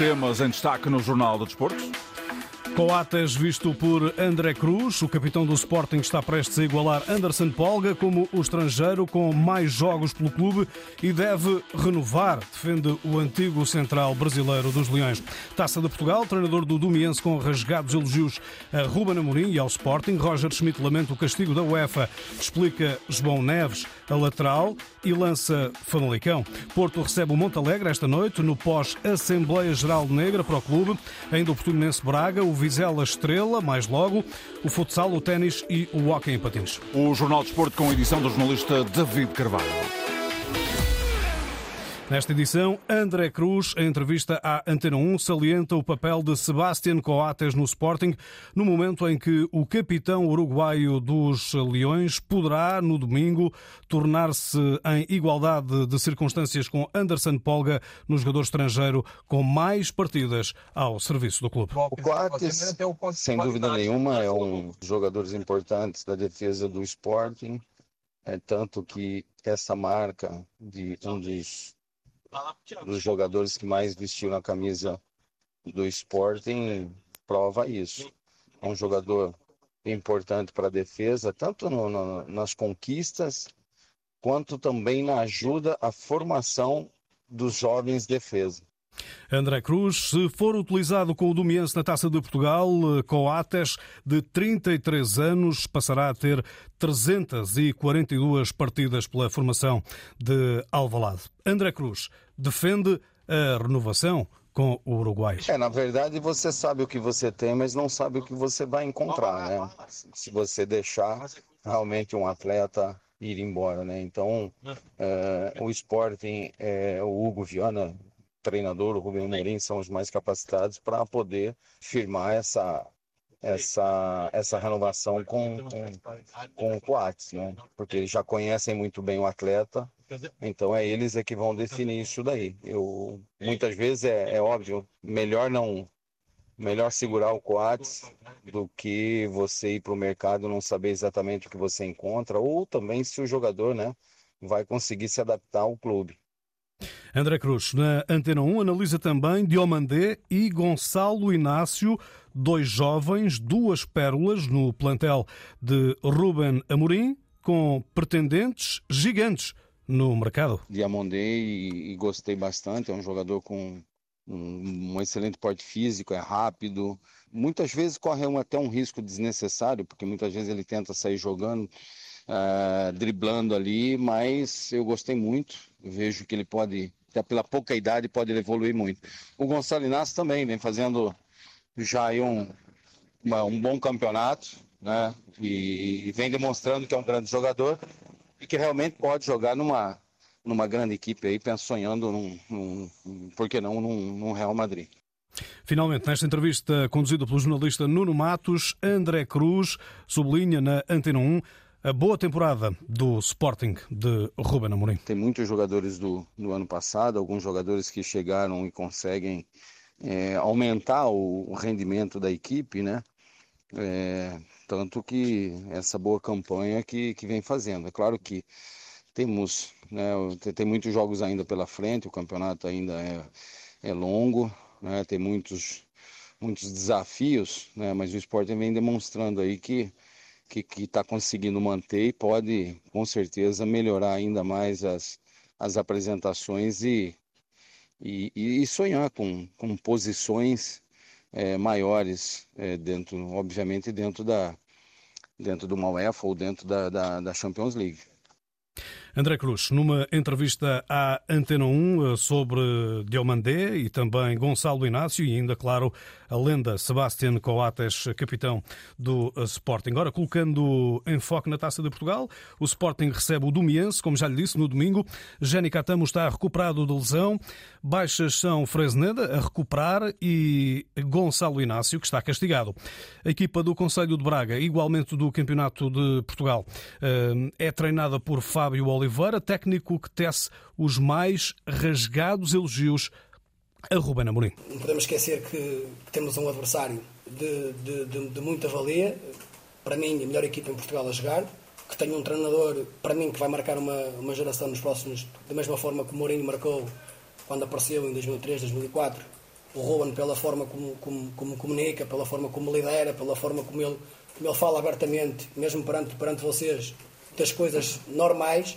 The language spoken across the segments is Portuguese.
temas em destaque no Jornal do Desporto. Coates visto por André Cruz, o capitão do Sporting está prestes a igualar Anderson Polga como o estrangeiro com mais jogos pelo clube e deve renovar, defende o antigo central brasileiro dos Leões. Taça de Portugal, treinador do Domiense com rasgados elogios a Ruben Amorim e ao Sporting. Roger Schmidt lamenta o castigo da UEFA, explica João Neves a lateral e lança Famalicão. Porto recebe o Montalegre esta noite no pós-Assembleia Geral Negra para o clube. Ainda o Portimonense Braga, o Vizela Estrela, mais logo, o futsal, o ténis e o hóquei em patins. O Jornal de Esporte com a edição do jornalista David Carvalho. Nesta edição, André Cruz, em entrevista à Antena 1, salienta o papel de Sebastián Coates no Sporting, no momento em que o capitão uruguaio dos Leões poderá, no domingo, tornar-se em igualdade de circunstâncias com Anderson Polga, no jogador estrangeiro com mais partidas ao serviço do clube. O Coates, sem dúvida nenhuma, é um dos jogadores importantes da defesa do Sporting. É tanto que essa marca de um dos dos jogadores que mais vestiu na camisa do Sporting prova isso. É um jogador importante para a defesa, tanto no, no, nas conquistas, quanto também na ajuda à formação dos jovens defesa. André Cruz, se for utilizado com o Domiense na Taça de Portugal, Coates, de 33 anos, passará a ter 342 partidas pela formação de Alvalade. André Cruz defende a renovação com o Uruguai. É, na verdade, você sabe o que você tem, mas não sabe o que você vai encontrar, né? Se você deixar realmente um atleta ir embora, né? Então, é, o Sporting, é, o Hugo Viana treinador, o Rubem Amorim, são os mais capacitados para poder firmar essa, essa, essa renovação com, com, com o Coates, né? Porque eles já conhecem muito bem o atleta, então é eles é que vão definir isso daí. Eu, muitas vezes é, é óbvio, melhor não melhor segurar o Coates do que você ir para o mercado não saber exatamente o que você encontra, ou também se o jogador né, vai conseguir se adaptar ao clube. André Cruz, na Antena 1, analisa também Diomandé e Gonçalo Inácio, dois jovens, duas pérolas no plantel de Ruben Amorim, com pretendentes gigantes no mercado. Diomandé e, e gostei bastante, é um jogador com um, um, excelente porte físico, é rápido. Muitas vezes corre um, até um risco desnecessário, porque muitas vezes ele tenta sair jogando, uh, driblando ali, mas eu gostei muito. Vejo que ele pode pela pouca idade pode evoluir muito. O Gonçalo Inácio também vem fazendo já um, uma, um bom campeonato, né? E, e, vem demonstrando que é um grande jogador e que realmente pode jogar numa, numa grande equipe aí, sonhando num, num, por que não, num, num Real Madrid. Finalmente, nesta entrevista conduzida pelo jornalista Nuno Matos, André Cruz sublinha na Antena 1 a boa temporada do Sporting de Ruben Amorim. Tem muitos jogadores do, do ano passado, alguns jogadores que chegaram e conseguem é, aumentar o, rendimento da equipe, né? É, tanto que essa boa campanha que, que vem fazendo. É claro que temos, né, tem muitos jogos ainda pela frente, o campeonato ainda é, é longo, né, tem muitos, muitos desafios, né, mas o Sporting vem demonstrando aí que que está conseguindo manter e pode, com certeza, melhorar ainda mais as, as apresentações e, e, e sonhar com, com posições é, maiores é, dentro, obviamente, dentro da dentro do UEFA ou dentro da, da, da Champions League. André Cruz, numa entrevista à Antena 1 eh, sobre Diomandé e também Gonçalo Inácio e ainda, claro, a lenda Sebastián Coates, capitão do eh, Sporting. Agora, colocando enfoque na Taça de Portugal, o Sporting recebe o Domiense, como já lhe disse, no domingo. Jenny Catamo está recuperado de lesão. Baixas são Fresneda a recuperar e Gonçalo Inácio, que está castigado. A equipa do Conselho de Braga, igualmente do Campeonato de Portugal, eh, é treinada por Fábio técnico que tece os mais rasgados elogios a Ruben Amorim. Não podemos esquecer que, temos um adversário de, de, de, de, muita valia, para mim a melhor equipa em Portugal a jogar, que tem um treinador, para mim, que vai marcar uma, uma geração nos próximos, da mesma forma que o Mourinho marcou quando apareceu em 2003, 2004, o Ruben pela forma como, como, como comunica, pela forma como lidera, pela forma como ele, como ele fala abertamente, mesmo perante, perante vocês, das coisas normais,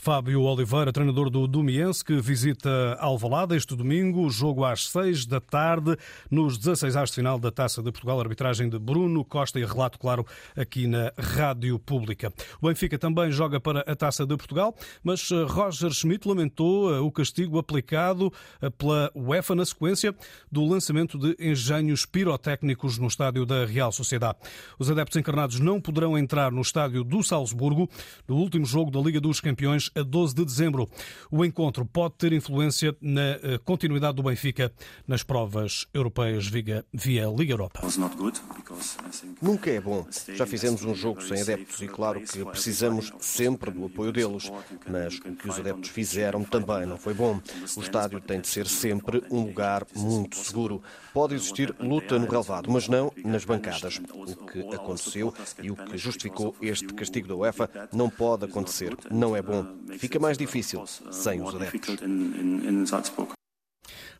Fábio Oliveira, treinador do Domiense, que visita Alvalade este domingo, jogo às 6 da tarde, nos 16 aos de final da Taça de Portugal, arbitragem de Bruno Costa e relato, claro, aqui na Rádio Pública. O Benfica também joga para a Taça de Portugal, mas eh, Roger Schmidt lamentou eh, o castigo aplicado eh, pela UEFA na sequência do lançamento de engenhos pirotécnicos no estádio da Real Sociedade. Os adeptos encarnados não poderão entrar no estádio do Salzburgo no último jogo da Liga dos Campeões a 12 de dezembro. O encontro pode ter influência na eh, continuidade do Benfica nas provas europeias via, via Liga Europa. Nunca é bom. Já fizemos um jogo sem adeptos e claro que precisamos sempre do apoio deles. Mas o que os adeptos fizeram também não foi bom. O estádio tem de ser sempre um lugar muito seguro. Pode existir luta no relevado, mas não nas bancadas. O que aconteceu e o que justificou este castigo da UEFA não pode acontecer. Não é bom. Fica mais difícil sem os adeptos.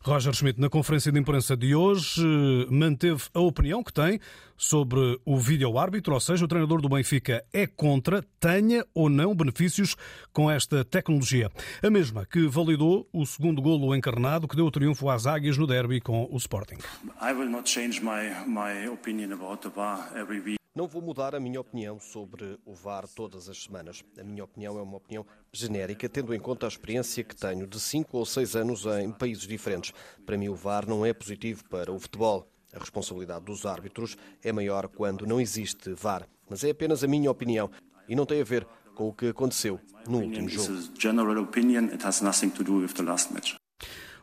Roger Schmidt, na conferência de imprensa de hoje, manteve a opinião que tem sobre o vídeo-árbitro, ou seja, o treinador do Benfica é contra, tenha ou não benefícios com esta tecnologia. A mesma que validou o segundo golo encarnado que deu o triunfo às águias no derby com o Sporting. I will not change my, my opinion about the VAR every week. Não vou mudar a minha opinião sobre o VAR todas as semanas. A minha opinião é uma opinião genérica, tendo em conta a experiência que tenho de 5 ou 6 anos em países diferentes. Para mim, o VAR não é positivo para o futebol. A responsabilidade dos árbitros é maior quando não existe VAR. Mas é apenas a minha opinião e não tem a ver com o que aconteceu no último jogo.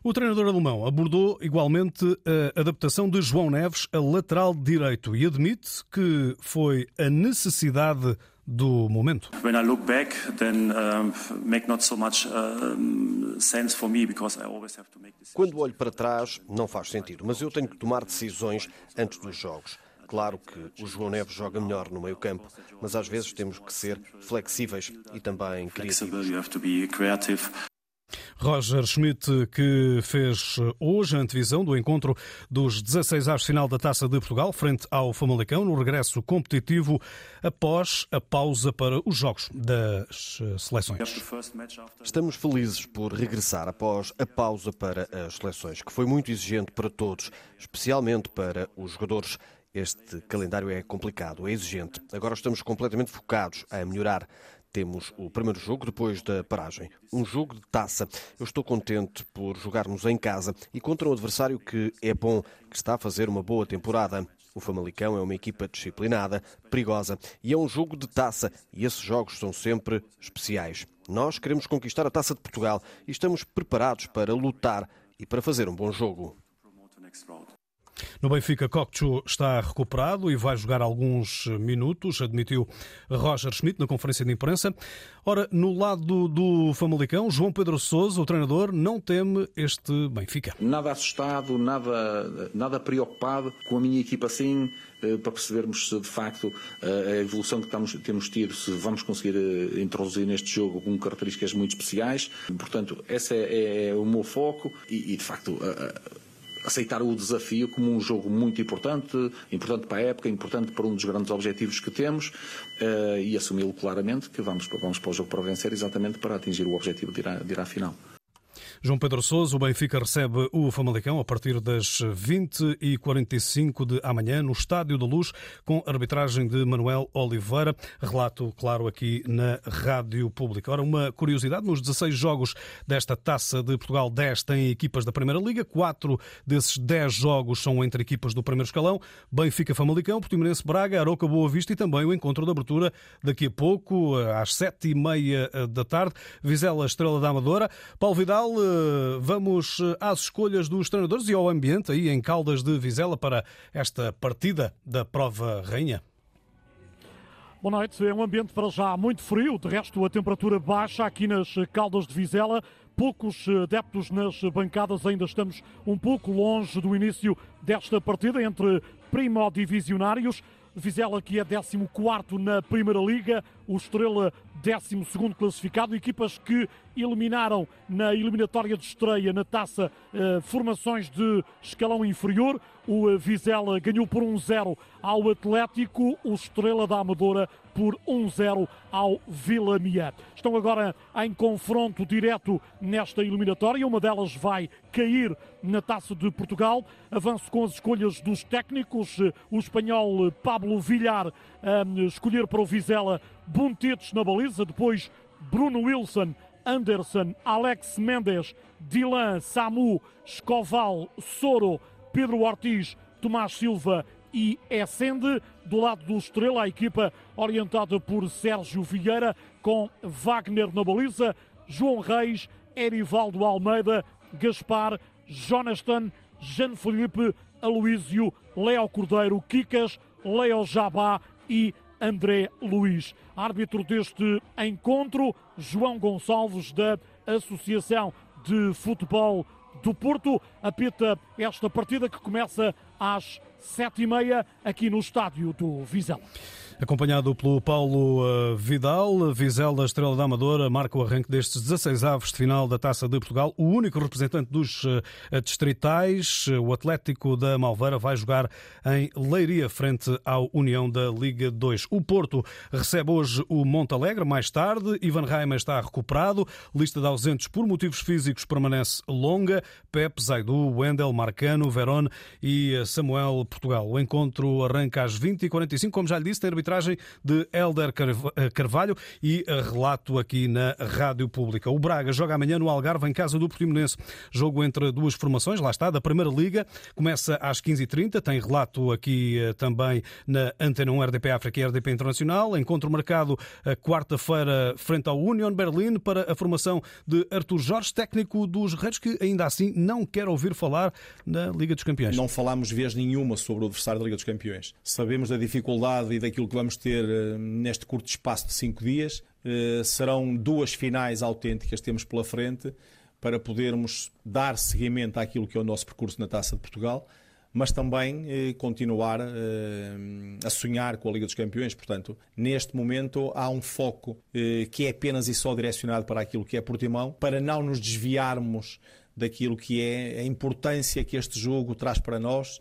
O treinador alemão abordou igualmente a adaptação de João Neves a lateral direito e admite que foi a necessidade do momento. Quando olho para trás, não faz sentido, mas eu tenho que tomar decisões antes dos jogos. Claro que o João Neves joga melhor no meio-campo, mas às vezes temos que ser flexíveis e também criativos. Roger Schmidt, que fez hoje a antevisão do encontro dos 16 aos final da Taça de Portugal, frente ao Famalicão, no regresso competitivo após a pausa para os jogos das seleções. Estamos felizes por regressar após a pausa para as seleções, que foi muito exigente para todos, especialmente para os jogadores. Este calendário é complicado, é exigente. Agora estamos completamente focados a melhorar temos o primeiro jogo depois da paragem. Um jogo de taça. Eu estou contente por jogarmos em casa e contra um adversário que é bom, que está a fazer uma boa temporada. O Famalicão é uma equipa disciplinada, perigosa e é um jogo de taça e esses jogos são sempre especiais. Nós queremos conquistar a Taça de Portugal e estamos preparados para lutar e para fazer um bom jogo. No Benfica, Kokchu está recuperado e vai jogar alguns minutos, admitiu Roger Schmidt na conferência de imprensa. Ora, no lado do Famalicão, João Pedro Sousa, o treinador, não teme este Benfica. Nada assustado, nada, nada preocupado com a minha equipa assim, para percebermos se de facto eh, a evolução que estamos, temos tido, se vamos conseguir eh, introduzir neste jogo com características muito especiais. Portanto, esse é, é o meu foco e, e de facto aceitar o desafio como um jogo muito importante, importante para a época, importante para um dos grandes objetivos que temos uh, e assumi-lo claramente que vamos, vamos para o jogo para vencer exatamente para atingir o objetivo de ir à, de ir à final. João Pedro Sousa, o Benfica recebe o Famalicão a partir das 20h45 de amanhã no Estádio da Luz, com arbitragem de Manuel Oliveira. Relato, claro, aqui na Rádio Pública. Ora, uma curiosidade: nos 16 jogos desta taça de Portugal, 10 têm equipas da Primeira Liga, 4 desses 10 jogos são entre equipas do primeiro escalão: Benfica Famalicão, Portimonense Braga, Aroca Boa Vista e também o encontro de abertura daqui a pouco, às 7h30 da tarde, Vizela Estrela da Amadora. Paulo Vidal vamos eh, às escolhas dos treinadores e ao ambiente aí em Caldas de Vizela para esta partida da prova rainha. Boa noite. É um ambiente para já muito frio, de resto a temperatura baixa aqui nas Caldas de Vizela. Poucos eh, adeptos nas bancadas, ainda estamos um pouco longe do início desta partida entre primodivisionários. Vizela que é 14 na Primeira Liga, o Estrela 12 classificado, equipas que eliminaram na eliminatória de estreia na taça eh, formações de escalão inferior. O eh, Vizela ganhou por 1-0 ao Atlético, o Estrela da Amadora por 1-0 ao Vila Mia. Estão agora em confronto direto nesta eliminatória. Uma delas vai cair na Taça de Portugal. Avanço com as escolhas dos técnicos. O espanhol Pablo Villar a escolher para o Vizela Buntetes na baliza. Depois Bruno Wilson, Anderson, Alex Mendes, Dylan, Samu, Escoval, Soro, Pedro Ortiz, Tomás Silva e Essende. Do lado do Estrela, a equipa orientada por Sérgio Vieira, com Wagner na baliza, João Reis, Erivaldo Almeida, Gaspar, Jonathan, Jean Felipe, Aloísio, Léo Cordeiro, Kikas, Léo Jabá e André Luiz. Árbitro deste encontro, João Gonçalves, da Associação de Futebol do Porto, apita esta partida que começa às sete e meia aqui no estádio do Vizela. Acompanhado pelo Paulo eh, Vidal, Vizela Estrela da Amadora marca o arranque destes 16 aves de final da Taça de Portugal. O único representante dos eh, distritais, o Atlético da Malveira, vai jogar em Leiria, frente ao União da Liga 2. O Porto recebe hoje o Montalegre, mais tarde. Ivan Reimer está recuperado. Lista de ausentes por motivos físicos permanece longa. Pepe, Zaidu, Wendel, Marcano, Verón e eh, Samuel Portugal. O encontro arranca às 20h45, como já lhe disse, tem arbitragem de Helder eh, Carvalho e eh, relato aqui na Rádio Pública. O Braga joga amanhã no Algarve, em casa do Portimonense. Jogo entre duas formações, lá está, da Primeira Liga. Começa às 15h30, tem relato aqui eh, também na Antena 1 RDP África e RDP Internacional. Encontro marcado quarta-feira frente ao Union Berlin para a formação de Artur Jorge, técnico dos Reis, que ainda assim não quer ouvir falar na Liga dos Campeões. Não falámos vez nenhuma sobre o adversário da Liga dos Campeões. Sabemos da dificuldade e daquilo que vamos ter eh, neste curto espaço de cinco dias. Eh, serão duas finais autênticas temos pela frente para podermos dar seguimento àquilo que é o nosso percurso na Taça de Portugal, mas também eh, continuar a sonhar com a Liga dos Campeões. Portanto, neste momento há um foco que é apenas e só direcionado para aquilo que é Portimão, para não nos desviarmos daquilo que é a importância que este jogo traz para nós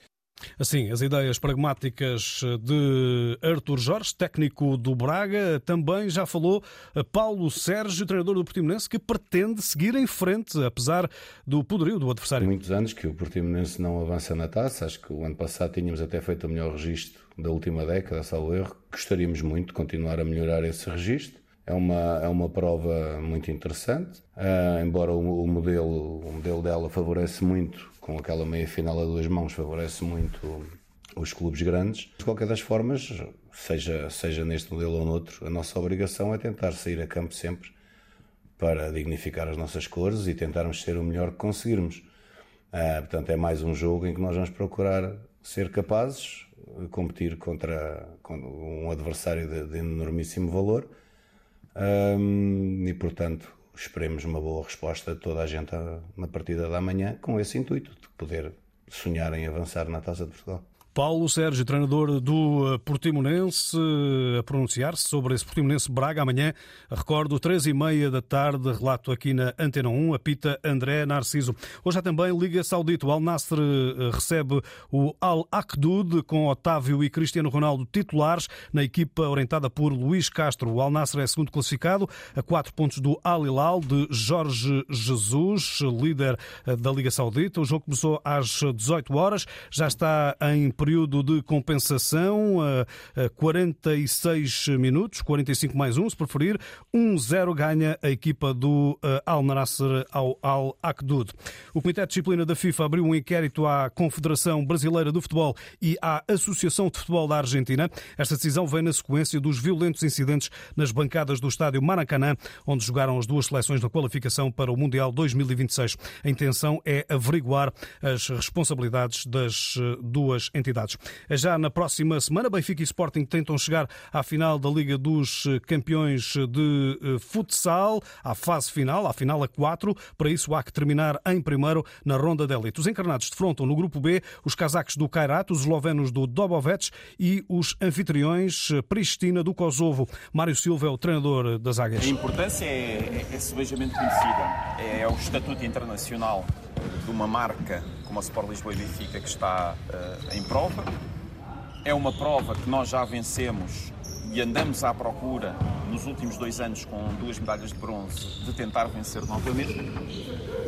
Assim, as ideias pragmáticas de Artur Jorge, técnico do Braga, também já falou Paulo Sérgio, treinador do Portimonense, que pretende seguir em frente, apesar do poderio do adversário. Muitos anos que o Portimonense não avança na taça, acho que o ano passado tínhamos até feito o melhor registro da última década, salvo erro. Gostaríamos muito de continuar a melhorar esse registro. É uma, é uma prova muito interessante, uh, embora o, o, modelo, o modelo dela favorece muito com aquela meia final a duas mãos favorece muito os clubes grandes. De qualquer das formas, seja, seja neste modelo ou noutro, a nossa obrigação é tentar sair a campo sempre para dignificar as nossas cores e tentarmos ser o melhor que conseguirmos. Ah, portanto, é mais um jogo em que nós vamos procurar ser capazes de competir contra, um adversário de, de enormíssimo valor e, portanto, esperemos uma boa resposta de toda a gente na partida da manhã com esse intuito de poder sonhar em avançar na Taça de Portugal. Paulo Sérgio, treinador do eh, Portimonense, a pronunciar-se sobre esse Portimonense Braga amanhã. Recordo, três e meia da tarde, relato aqui na Antena 1, apita André Narciso. Hoje há também Liga Saudita. O Al Nasser eh, recebe o Al Akdud com Otávio e Cristiano Ronaldo titulares na equipa orientada por Luís Castro. O Al Nasser é segundo classificado, a quatro pontos do Al Hilal de Jorge Jesus, líder eh, da Liga Saudita. O jogo começou às 18 horas, já está em período de compensação, a 46 minutos, 45 mais 1, se preferir. 1-0 ganha a equipa do Al Nasser ao Al Akdud. O Comitê de Disciplina da FIFA abriu um inquérito à Confederação Brasileira de Futebol e à Associação de Futebol da Argentina. Esta decisão vem na sequência dos violentos incidentes nas bancadas do estádio Maracanã, onde jogaram as duas seleções na qualificação para o Mundial 2026. A intenção é averiguar as responsabilidades das duas entidades cidades. Já na próxima semana, Benfica e Sporting tentam chegar à final da Liga dos Campeões de eh, Futsal, à fase final, à final a 4. Para isso há que terminar em primeiro na ronda de elite. Os encarnados defrontam no grupo B os cazacos do Kairat, os eslovenos do Dobovec e os anfitriões eh, Pristina do Kosovo. Mário Silva é o treinador das Águias. A importância é, é, é conhecida. É, é o estatuto internacional de uma marca como a Sport Lisboa e Benfica que está uh, em prova. É uma prova que nós já vencemos e andamos à procura, nos últimos dois anos, com duas medalhas de bronze, de tentar vencer novamente.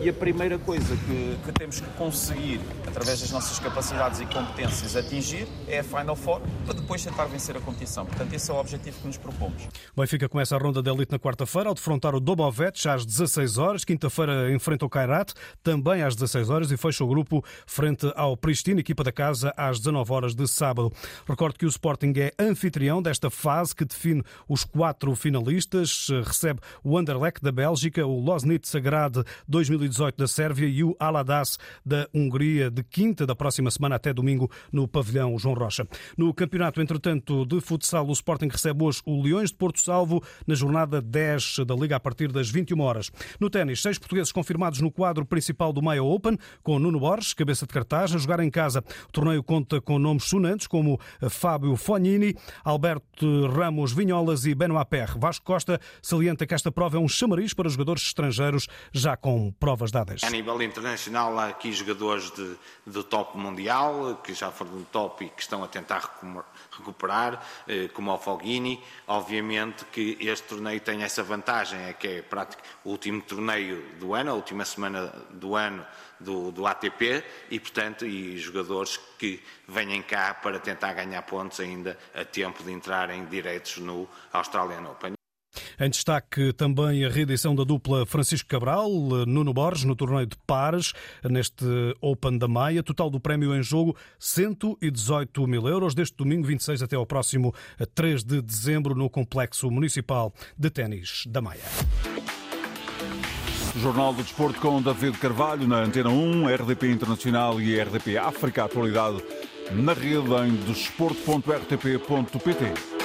E a primeira coisa que, que temos que conseguir, através das nossas capacidades e competências, atingir é a Final Four, para depois tentar vencer a competição. Portanto, esse é o objetivo que nos propomos. Benfica começa a ronda de elite na quarta-feira, ao defrontar o Dobovec às 16 horas. Quinta-feira enfrenta o Kairat, também às 16 horas, e fecha o grupo frente ao Pristina, equipa da casa, às 19 horas de sábado. Recordo que o Sporting é anfitrião desta fase que define os quatro finalistas. Recebe o Anderlecht da Bélgica, o Losnit Sagrade 2018 da Sérvia e o Aladas da Hungria, de quinta da próxima semana até domingo no pavilhão João Rocha. No campeonato, entretanto, de futsal, o Sporting recebe hoje o Leões de Porto Salvo na jornada 10 da Liga a partir das 21 horas. No ténis, seis portugueses confirmados no quadro principal do Maia Open, com Nuno Borges, cabeça de cartaz, a jogar em casa. O torneio conta com nomes sonantes como Fábio Fognini, Alberto Ramos Vinholas e Benoit Perre. Vasco Costa salienta que esta prova é um chamariz para jogadores estrangeiros já com provas dadas. A nível internacional, há aqui jogadores de, de top mundial, que já foram do top e que estão a tentar recuperar, eh, como o Foghini. Obviamente que este torneio tem essa vantagem, é que é prático, o último torneio do ano, a última semana do ano do, do ATP e, portanto, e jogadores que venham cá para tentar ganhar pontos ainda a tempo de entrarem direitos no Australian Open. Em destaque também a reedição da dupla Francisco Cabral, Nuno Borges, no torneio de pares, neste Open da Maia. Total do prémio em jogo, 118 mil euros, deste domingo 26 até ao próximo 3 de dezembro, no Complexo Municipal de Ténis da Maia. Jornal do Desporto com David Carvalho na Antena 1, RDP Internacional e RDP África. Atualidade na rede em desporto.rtp.pt.